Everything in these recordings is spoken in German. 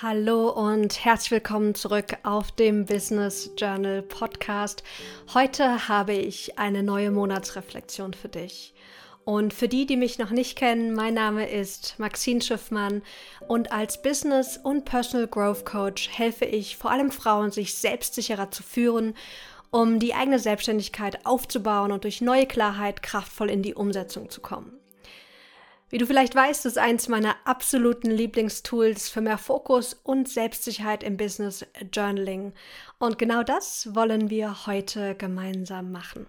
Hallo und herzlich willkommen zurück auf dem Business Journal Podcast. Heute habe ich eine neue Monatsreflexion für dich. Und für die, die mich noch nicht kennen, mein Name ist Maxine Schiffmann und als Business- und Personal Growth Coach helfe ich vor allem Frauen, sich selbstsicherer zu führen, um die eigene Selbstständigkeit aufzubauen und durch neue Klarheit kraftvoll in die Umsetzung zu kommen. Wie du vielleicht weißt, ist eins meiner absoluten Lieblingstools für mehr Fokus und Selbstsicherheit im Business Journaling. Und genau das wollen wir heute gemeinsam machen.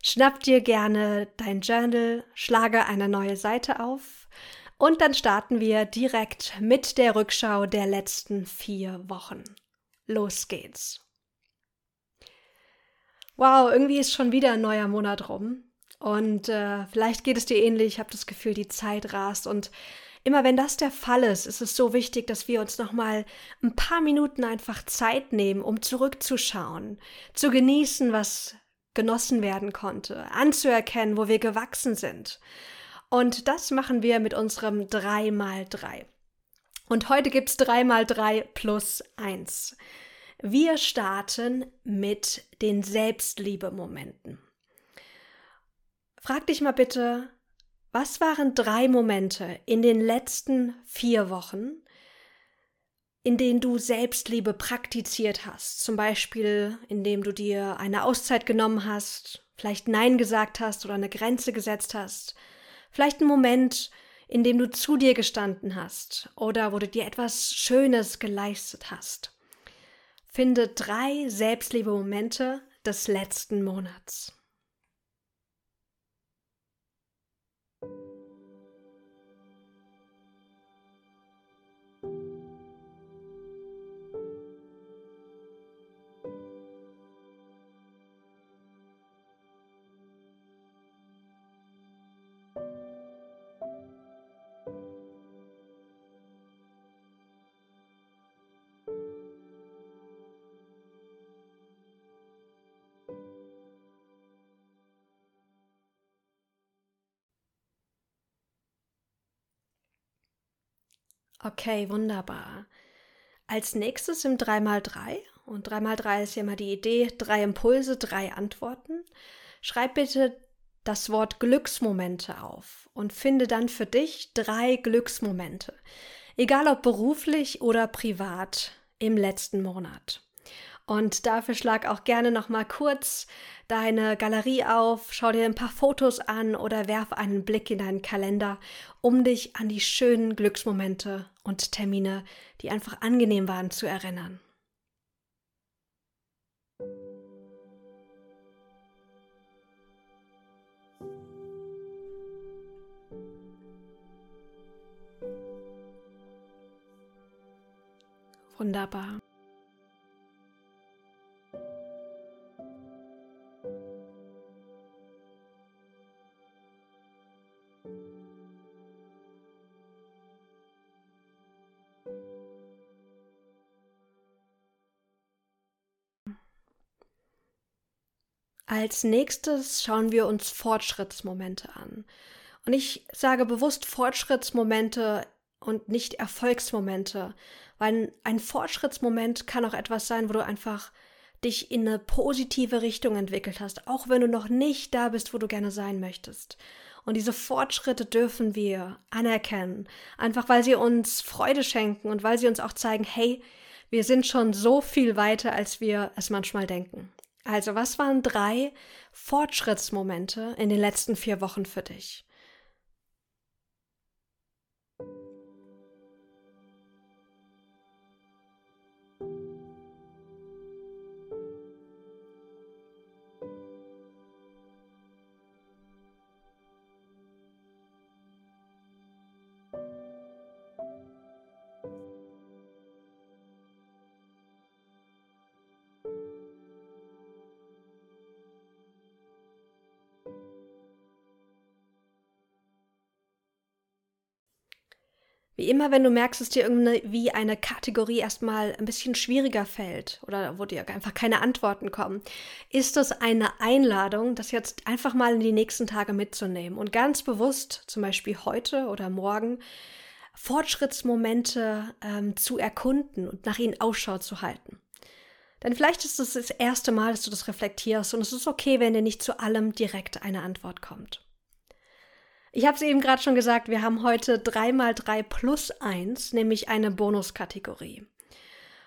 Schnapp dir gerne dein Journal, schlage eine neue Seite auf und dann starten wir direkt mit der Rückschau der letzten vier Wochen. Los geht's. Wow, irgendwie ist schon wieder ein neuer Monat rum. Und äh, vielleicht geht es dir ähnlich. Ich habe das Gefühl, die Zeit rast. Und immer wenn das der Fall ist, ist es so wichtig, dass wir uns noch mal ein paar Minuten einfach Zeit nehmen, um zurückzuschauen, zu genießen, was genossen werden konnte, anzuerkennen, wo wir gewachsen sind. Und das machen wir mit unserem 3x3. Und heute gibt es 3x3 plus 1. Wir starten mit den Selbstliebe-Momenten. Frag dich mal bitte, was waren drei Momente in den letzten vier Wochen, in denen du Selbstliebe praktiziert hast? Zum Beispiel, indem du dir eine Auszeit genommen hast, vielleicht Nein gesagt hast oder eine Grenze gesetzt hast. Vielleicht ein Moment, in dem du zu dir gestanden hast oder wo du dir etwas Schönes geleistet hast. Finde drei Selbstliebe-Momente des letzten Monats. Okay, wunderbar. Als nächstes im 3x3, und 3x3 ist ja immer die Idee, drei Impulse, drei Antworten, schreib bitte das Wort Glücksmomente auf und finde dann für dich drei Glücksmomente, egal ob beruflich oder privat im letzten Monat. Und dafür schlag auch gerne noch mal kurz deine Galerie auf, schau dir ein paar Fotos an oder werf einen Blick in deinen Kalender, um dich an die schönen Glücksmomente und Termine, die einfach angenehm waren, zu erinnern. Wunderbar. Als nächstes schauen wir uns Fortschrittsmomente an. Und ich sage bewusst Fortschrittsmomente und nicht Erfolgsmomente, weil ein Fortschrittsmoment kann auch etwas sein, wo du einfach dich in eine positive Richtung entwickelt hast, auch wenn du noch nicht da bist, wo du gerne sein möchtest. Und diese Fortschritte dürfen wir anerkennen, einfach weil sie uns Freude schenken und weil sie uns auch zeigen, hey, wir sind schon so viel weiter, als wir es manchmal denken. Also, was waren drei Fortschrittsmomente in den letzten vier Wochen für dich? Wie immer, wenn du merkst, dass dir irgendwie eine Kategorie erstmal ein bisschen schwieriger fällt oder wo dir einfach keine Antworten kommen, ist das eine Einladung, das jetzt einfach mal in die nächsten Tage mitzunehmen und ganz bewusst, zum Beispiel heute oder morgen, Fortschrittsmomente ähm, zu erkunden und nach ihnen Ausschau zu halten. Denn vielleicht ist es das erste Mal, dass du das reflektierst und es ist okay, wenn dir nicht zu allem direkt eine Antwort kommt. Ich habe es eben gerade schon gesagt, wir haben heute 3x3 plus 1, nämlich eine Bonuskategorie.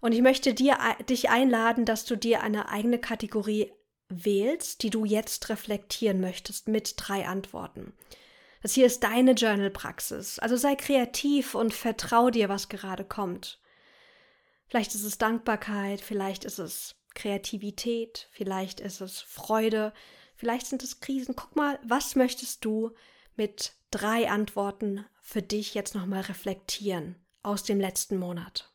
Und ich möchte dir, dich einladen, dass du dir eine eigene Kategorie wählst, die du jetzt reflektieren möchtest mit drei Antworten. Das hier ist deine Journal-Praxis. Also sei kreativ und vertrau dir, was gerade kommt. Vielleicht ist es Dankbarkeit, vielleicht ist es Kreativität, vielleicht ist es Freude, vielleicht sind es Krisen. Guck mal, was möchtest du mit drei Antworten für dich jetzt nochmal reflektieren aus dem letzten Monat?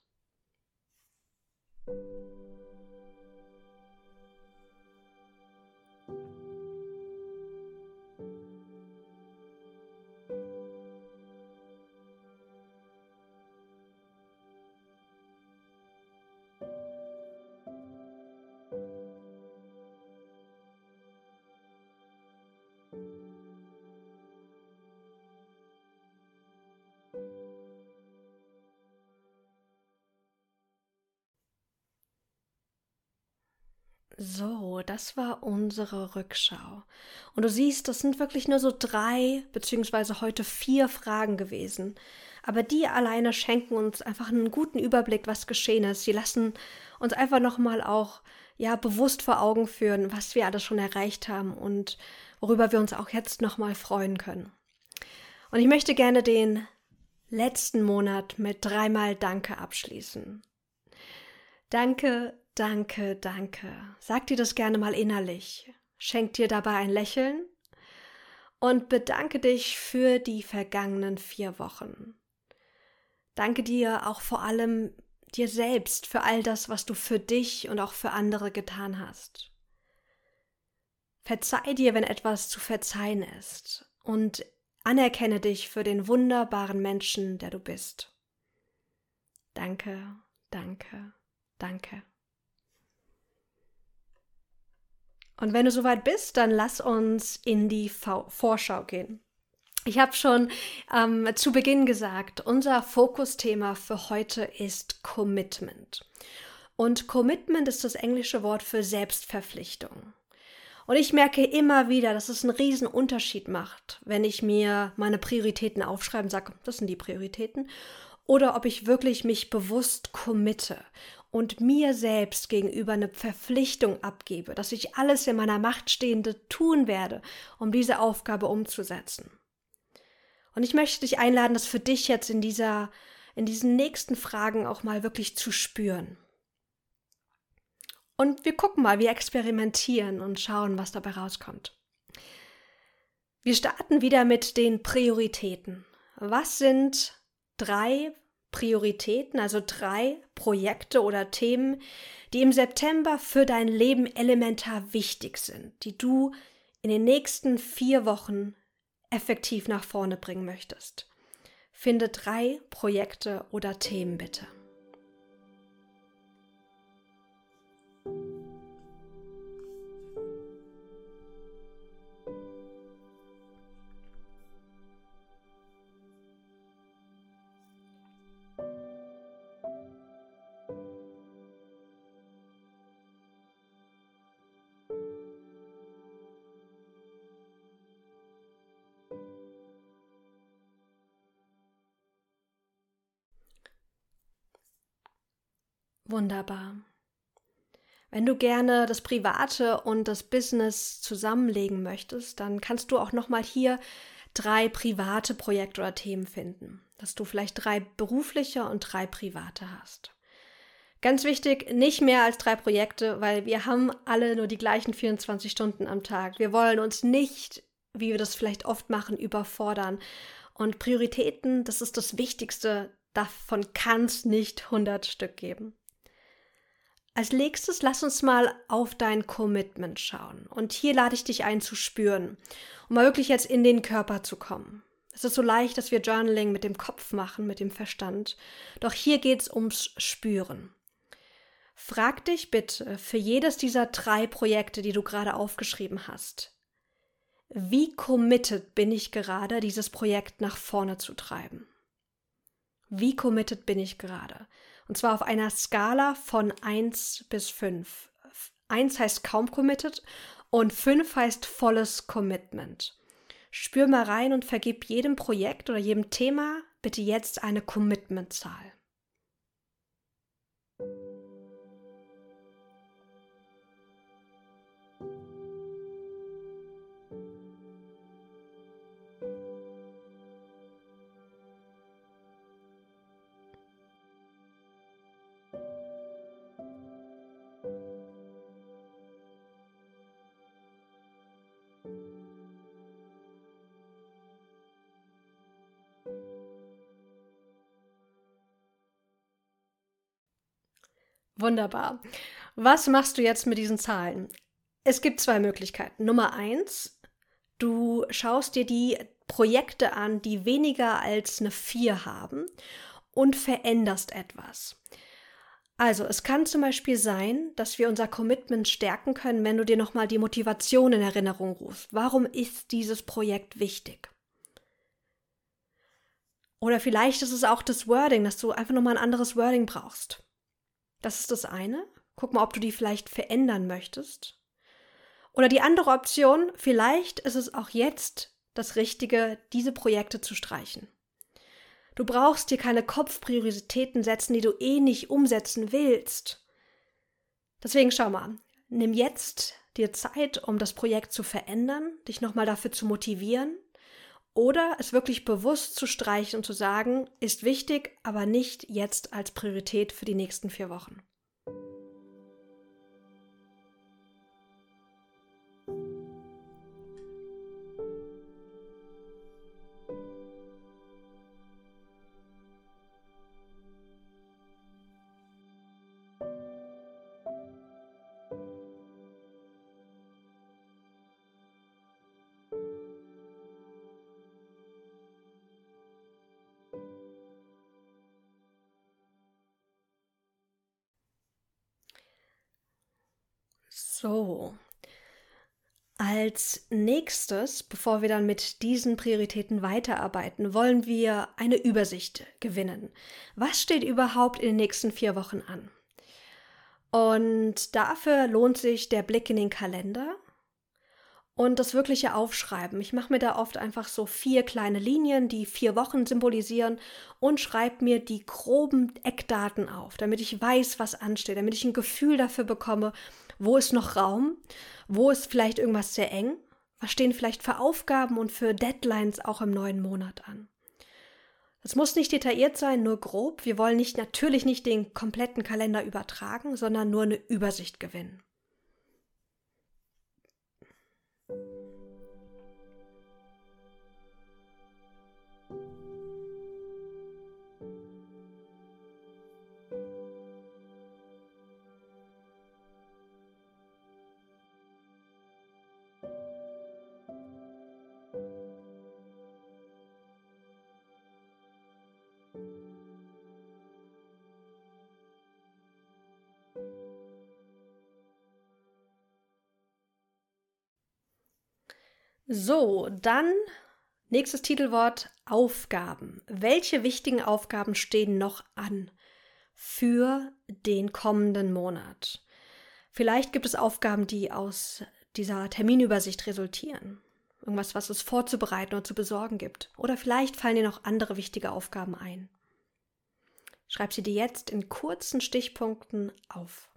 Das war unsere Rückschau. Und du siehst, das sind wirklich nur so drei, beziehungsweise heute vier Fragen gewesen. Aber die alleine schenken uns einfach einen guten Überblick, was geschehen ist. Sie lassen uns einfach nochmal auch, ja, bewusst vor Augen führen, was wir alles schon erreicht haben und worüber wir uns auch jetzt nochmal freuen können. Und ich möchte gerne den letzten Monat mit dreimal Danke abschließen. Danke, Danke, danke. Sag dir das gerne mal innerlich. Schenk dir dabei ein Lächeln und bedanke dich für die vergangenen vier Wochen. Danke dir auch vor allem dir selbst für all das, was du für dich und auch für andere getan hast. Verzeih dir, wenn etwas zu verzeihen ist und anerkenne dich für den wunderbaren Menschen, der du bist. Danke, danke, danke. Und wenn du soweit bist, dann lass uns in die v Vorschau gehen. Ich habe schon ähm, zu Beginn gesagt, unser Fokusthema für heute ist Commitment. Und Commitment ist das englische Wort für Selbstverpflichtung. Und ich merke immer wieder, dass es einen riesen Unterschied macht, wenn ich mir meine Prioritäten aufschreibe und sage, das sind die Prioritäten, oder ob ich wirklich mich bewusst committe und mir selbst gegenüber eine Verpflichtung abgebe, dass ich alles in meiner Macht Stehende tun werde, um diese Aufgabe umzusetzen. Und ich möchte dich einladen, das für dich jetzt in dieser, in diesen nächsten Fragen auch mal wirklich zu spüren. Und wir gucken mal, wir experimentieren und schauen, was dabei rauskommt. Wir starten wieder mit den Prioritäten. Was sind drei Prioritäten, also drei Projekte oder Themen, die im September für dein Leben elementar wichtig sind, die du in den nächsten vier Wochen effektiv nach vorne bringen möchtest. Finde drei Projekte oder Themen bitte. Wunderbar. Wenn du gerne das Private und das Business zusammenlegen möchtest, dann kannst du auch nochmal hier drei private Projekte oder Themen finden, dass du vielleicht drei berufliche und drei private hast. Ganz wichtig, nicht mehr als drei Projekte, weil wir haben alle nur die gleichen 24 Stunden am Tag. Wir wollen uns nicht, wie wir das vielleicht oft machen, überfordern. Und Prioritäten, das ist das Wichtigste, davon kann es nicht 100 Stück geben. Als nächstes lass uns mal auf dein Commitment schauen. Und hier lade ich dich ein zu spüren, um mal wirklich jetzt in den Körper zu kommen. Es ist so leicht, dass wir Journaling mit dem Kopf machen, mit dem Verstand. Doch hier geht es ums Spüren. Frag dich bitte für jedes dieser drei Projekte, die du gerade aufgeschrieben hast, wie committed bin ich gerade, dieses Projekt nach vorne zu treiben? Wie committed bin ich gerade? Und zwar auf einer Skala von 1 bis 5. 1 heißt kaum committed und 5 heißt volles Commitment. Spür mal rein und vergib jedem Projekt oder jedem Thema bitte jetzt eine Commitment-Zahl. Wunderbar. Was machst du jetzt mit diesen Zahlen? Es gibt zwei Möglichkeiten. Nummer eins, du schaust dir die Projekte an, die weniger als eine 4 haben und veränderst etwas. Also, es kann zum Beispiel sein, dass wir unser Commitment stärken können, wenn du dir nochmal die Motivation in Erinnerung rufst. Warum ist dieses Projekt wichtig? Oder vielleicht ist es auch das Wording, dass du einfach nochmal ein anderes Wording brauchst. Das ist das eine. Guck mal, ob du die vielleicht verändern möchtest. Oder die andere Option, vielleicht ist es auch jetzt das Richtige, diese Projekte zu streichen. Du brauchst dir keine Kopfprioritäten setzen, die du eh nicht umsetzen willst. Deswegen schau mal, nimm jetzt dir Zeit, um das Projekt zu verändern, dich nochmal dafür zu motivieren oder es wirklich bewusst zu streichen und zu sagen, ist wichtig, aber nicht jetzt als Priorität für die nächsten vier Wochen. Als nächstes, bevor wir dann mit diesen Prioritäten weiterarbeiten, wollen wir eine Übersicht gewinnen. Was steht überhaupt in den nächsten vier Wochen an? Und dafür lohnt sich der Blick in den Kalender und das wirkliche Aufschreiben. Ich mache mir da oft einfach so vier kleine Linien, die vier Wochen symbolisieren und schreibe mir die groben Eckdaten auf, damit ich weiß, was ansteht, damit ich ein Gefühl dafür bekomme, wo ist noch Raum? Wo ist vielleicht irgendwas sehr eng? Was stehen vielleicht für Aufgaben und für Deadlines auch im neuen Monat an? Das muss nicht detailliert sein, nur grob. Wir wollen nicht natürlich nicht den kompletten Kalender übertragen, sondern nur eine Übersicht gewinnen. So, dann nächstes Titelwort Aufgaben. Welche wichtigen Aufgaben stehen noch an für den kommenden Monat? Vielleicht gibt es Aufgaben, die aus dieser Terminübersicht resultieren. Irgendwas, was es vorzubereiten oder zu besorgen gibt. Oder vielleicht fallen dir noch andere wichtige Aufgaben ein. Schreib sie dir jetzt in kurzen Stichpunkten auf.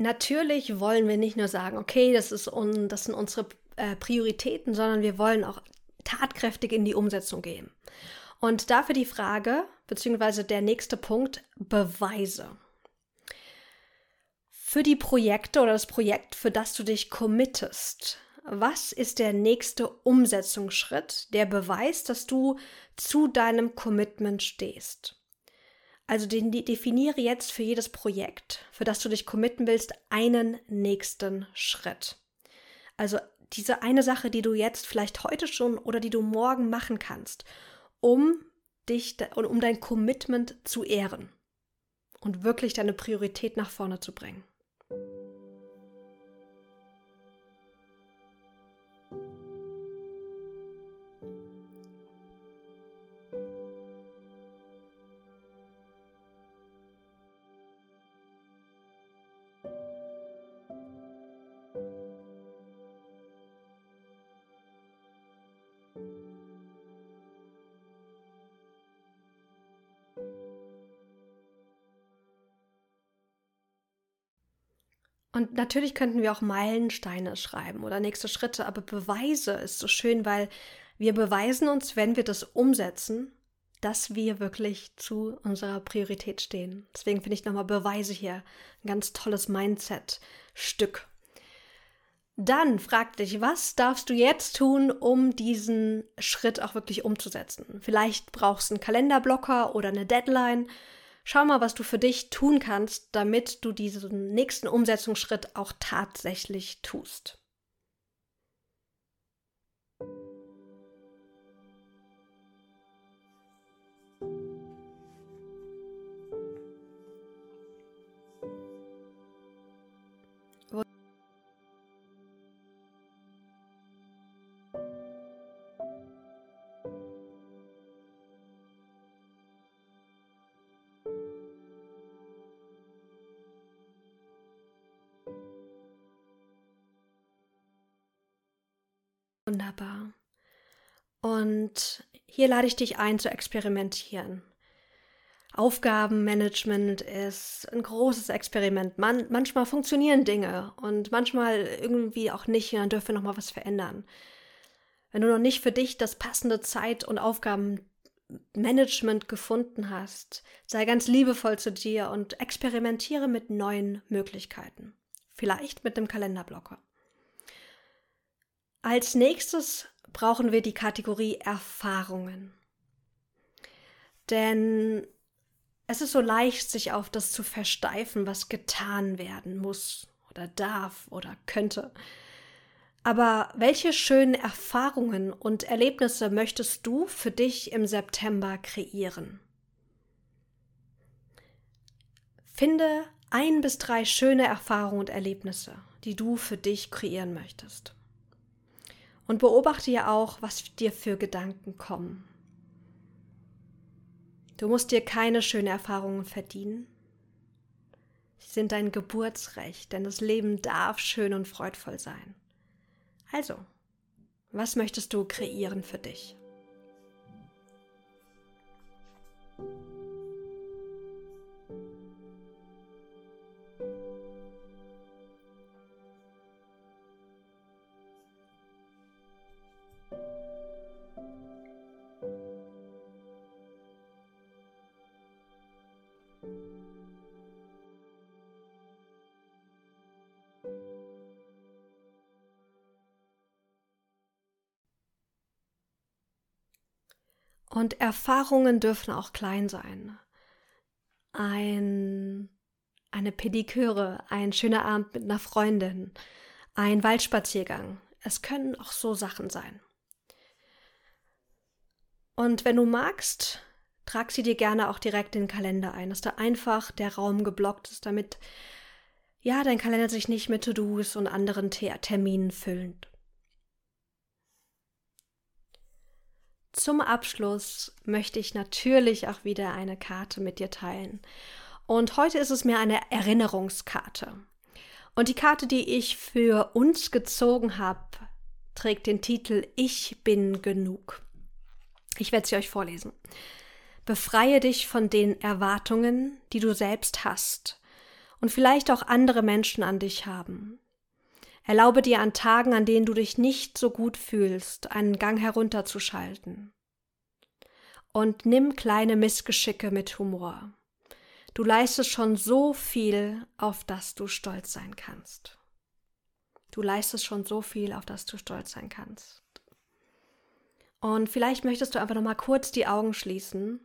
Natürlich wollen wir nicht nur sagen, okay, das, ist un, das sind unsere äh, Prioritäten, sondern wir wollen auch tatkräftig in die Umsetzung gehen. Und dafür die Frage, beziehungsweise der nächste Punkt, Beweise. Für die Projekte oder das Projekt, für das du dich committest, was ist der nächste Umsetzungsschritt, der beweist, dass du zu deinem Commitment stehst. Also den, definiere jetzt für jedes Projekt, für das du dich committen willst, einen nächsten Schritt. Also diese eine Sache, die du jetzt vielleicht heute schon oder die du morgen machen kannst, um dich um dein Commitment zu ehren und wirklich deine Priorität nach vorne zu bringen. Und natürlich könnten wir auch Meilensteine schreiben oder nächste Schritte, aber Beweise ist so schön, weil wir beweisen uns, wenn wir das umsetzen, dass wir wirklich zu unserer Priorität stehen. Deswegen finde ich nochmal Beweise hier ein ganz tolles Mindset-Stück. Dann frag dich, was darfst du jetzt tun, um diesen Schritt auch wirklich umzusetzen? Vielleicht brauchst du einen Kalenderblocker oder eine Deadline. Schau mal, was du für dich tun kannst, damit du diesen nächsten Umsetzungsschritt auch tatsächlich tust. Wunderbar. Und hier lade ich dich ein zu experimentieren. Aufgabenmanagement ist ein großes Experiment. Man, manchmal funktionieren Dinge und manchmal irgendwie auch nicht und dann dürfen wir nochmal was verändern. Wenn du noch nicht für dich das passende Zeit- und Aufgabenmanagement gefunden hast, sei ganz liebevoll zu dir und experimentiere mit neuen Möglichkeiten. Vielleicht mit dem Kalenderblocker. Als nächstes brauchen wir die Kategorie Erfahrungen. Denn es ist so leicht, sich auf das zu versteifen, was getan werden muss oder darf oder könnte. Aber welche schönen Erfahrungen und Erlebnisse möchtest du für dich im September kreieren? Finde ein bis drei schöne Erfahrungen und Erlebnisse, die du für dich kreieren möchtest. Und beobachte ja auch, was dir für Gedanken kommen. Du musst dir keine schönen Erfahrungen verdienen. Sie sind dein Geburtsrecht, denn das Leben darf schön und freudvoll sein. Also, was möchtest du kreieren für dich? Und Erfahrungen dürfen auch klein sein. Ein, eine Pediküre, ein schöner Abend mit einer Freundin, ein Waldspaziergang. Es können auch so Sachen sein. Und wenn du magst, trag sie dir gerne auch direkt in den Kalender ein, dass da einfach der Raum geblockt ist, damit ja dein Kalender sich nicht mit To-Dos und anderen Terminen füllt. Zum Abschluss möchte ich natürlich auch wieder eine Karte mit dir teilen. Und heute ist es mir eine Erinnerungskarte. Und die Karte, die ich für uns gezogen habe, trägt den Titel Ich bin genug. Ich werde sie euch vorlesen. Befreie dich von den Erwartungen, die du selbst hast und vielleicht auch andere Menschen an dich haben. Erlaube dir an Tagen, an denen du dich nicht so gut fühlst, einen Gang herunterzuschalten. Und nimm kleine Missgeschicke mit Humor. Du leistest schon so viel, auf das du stolz sein kannst. Du leistest schon so viel, auf das du stolz sein kannst. Und vielleicht möchtest du einfach noch mal kurz die Augen schließen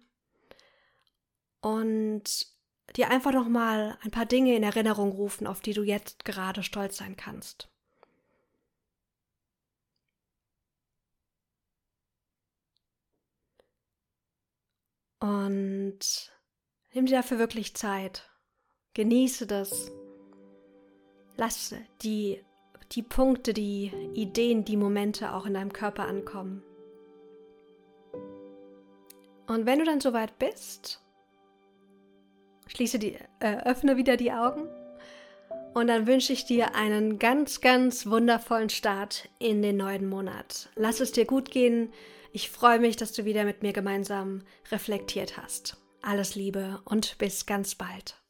und dir einfach noch mal ein paar Dinge in Erinnerung rufen, auf die du jetzt gerade stolz sein kannst. Und nimm dir dafür wirklich Zeit. Genieße das. Lass die, die Punkte, die Ideen, die Momente auch in deinem Körper ankommen. Und wenn du dann soweit bist, schließe die, äh, öffne wieder die Augen und dann wünsche ich dir einen ganz, ganz wundervollen Start in den neuen Monat. Lass es dir gut gehen. Ich freue mich, dass du wieder mit mir gemeinsam reflektiert hast. Alles Liebe und bis ganz bald.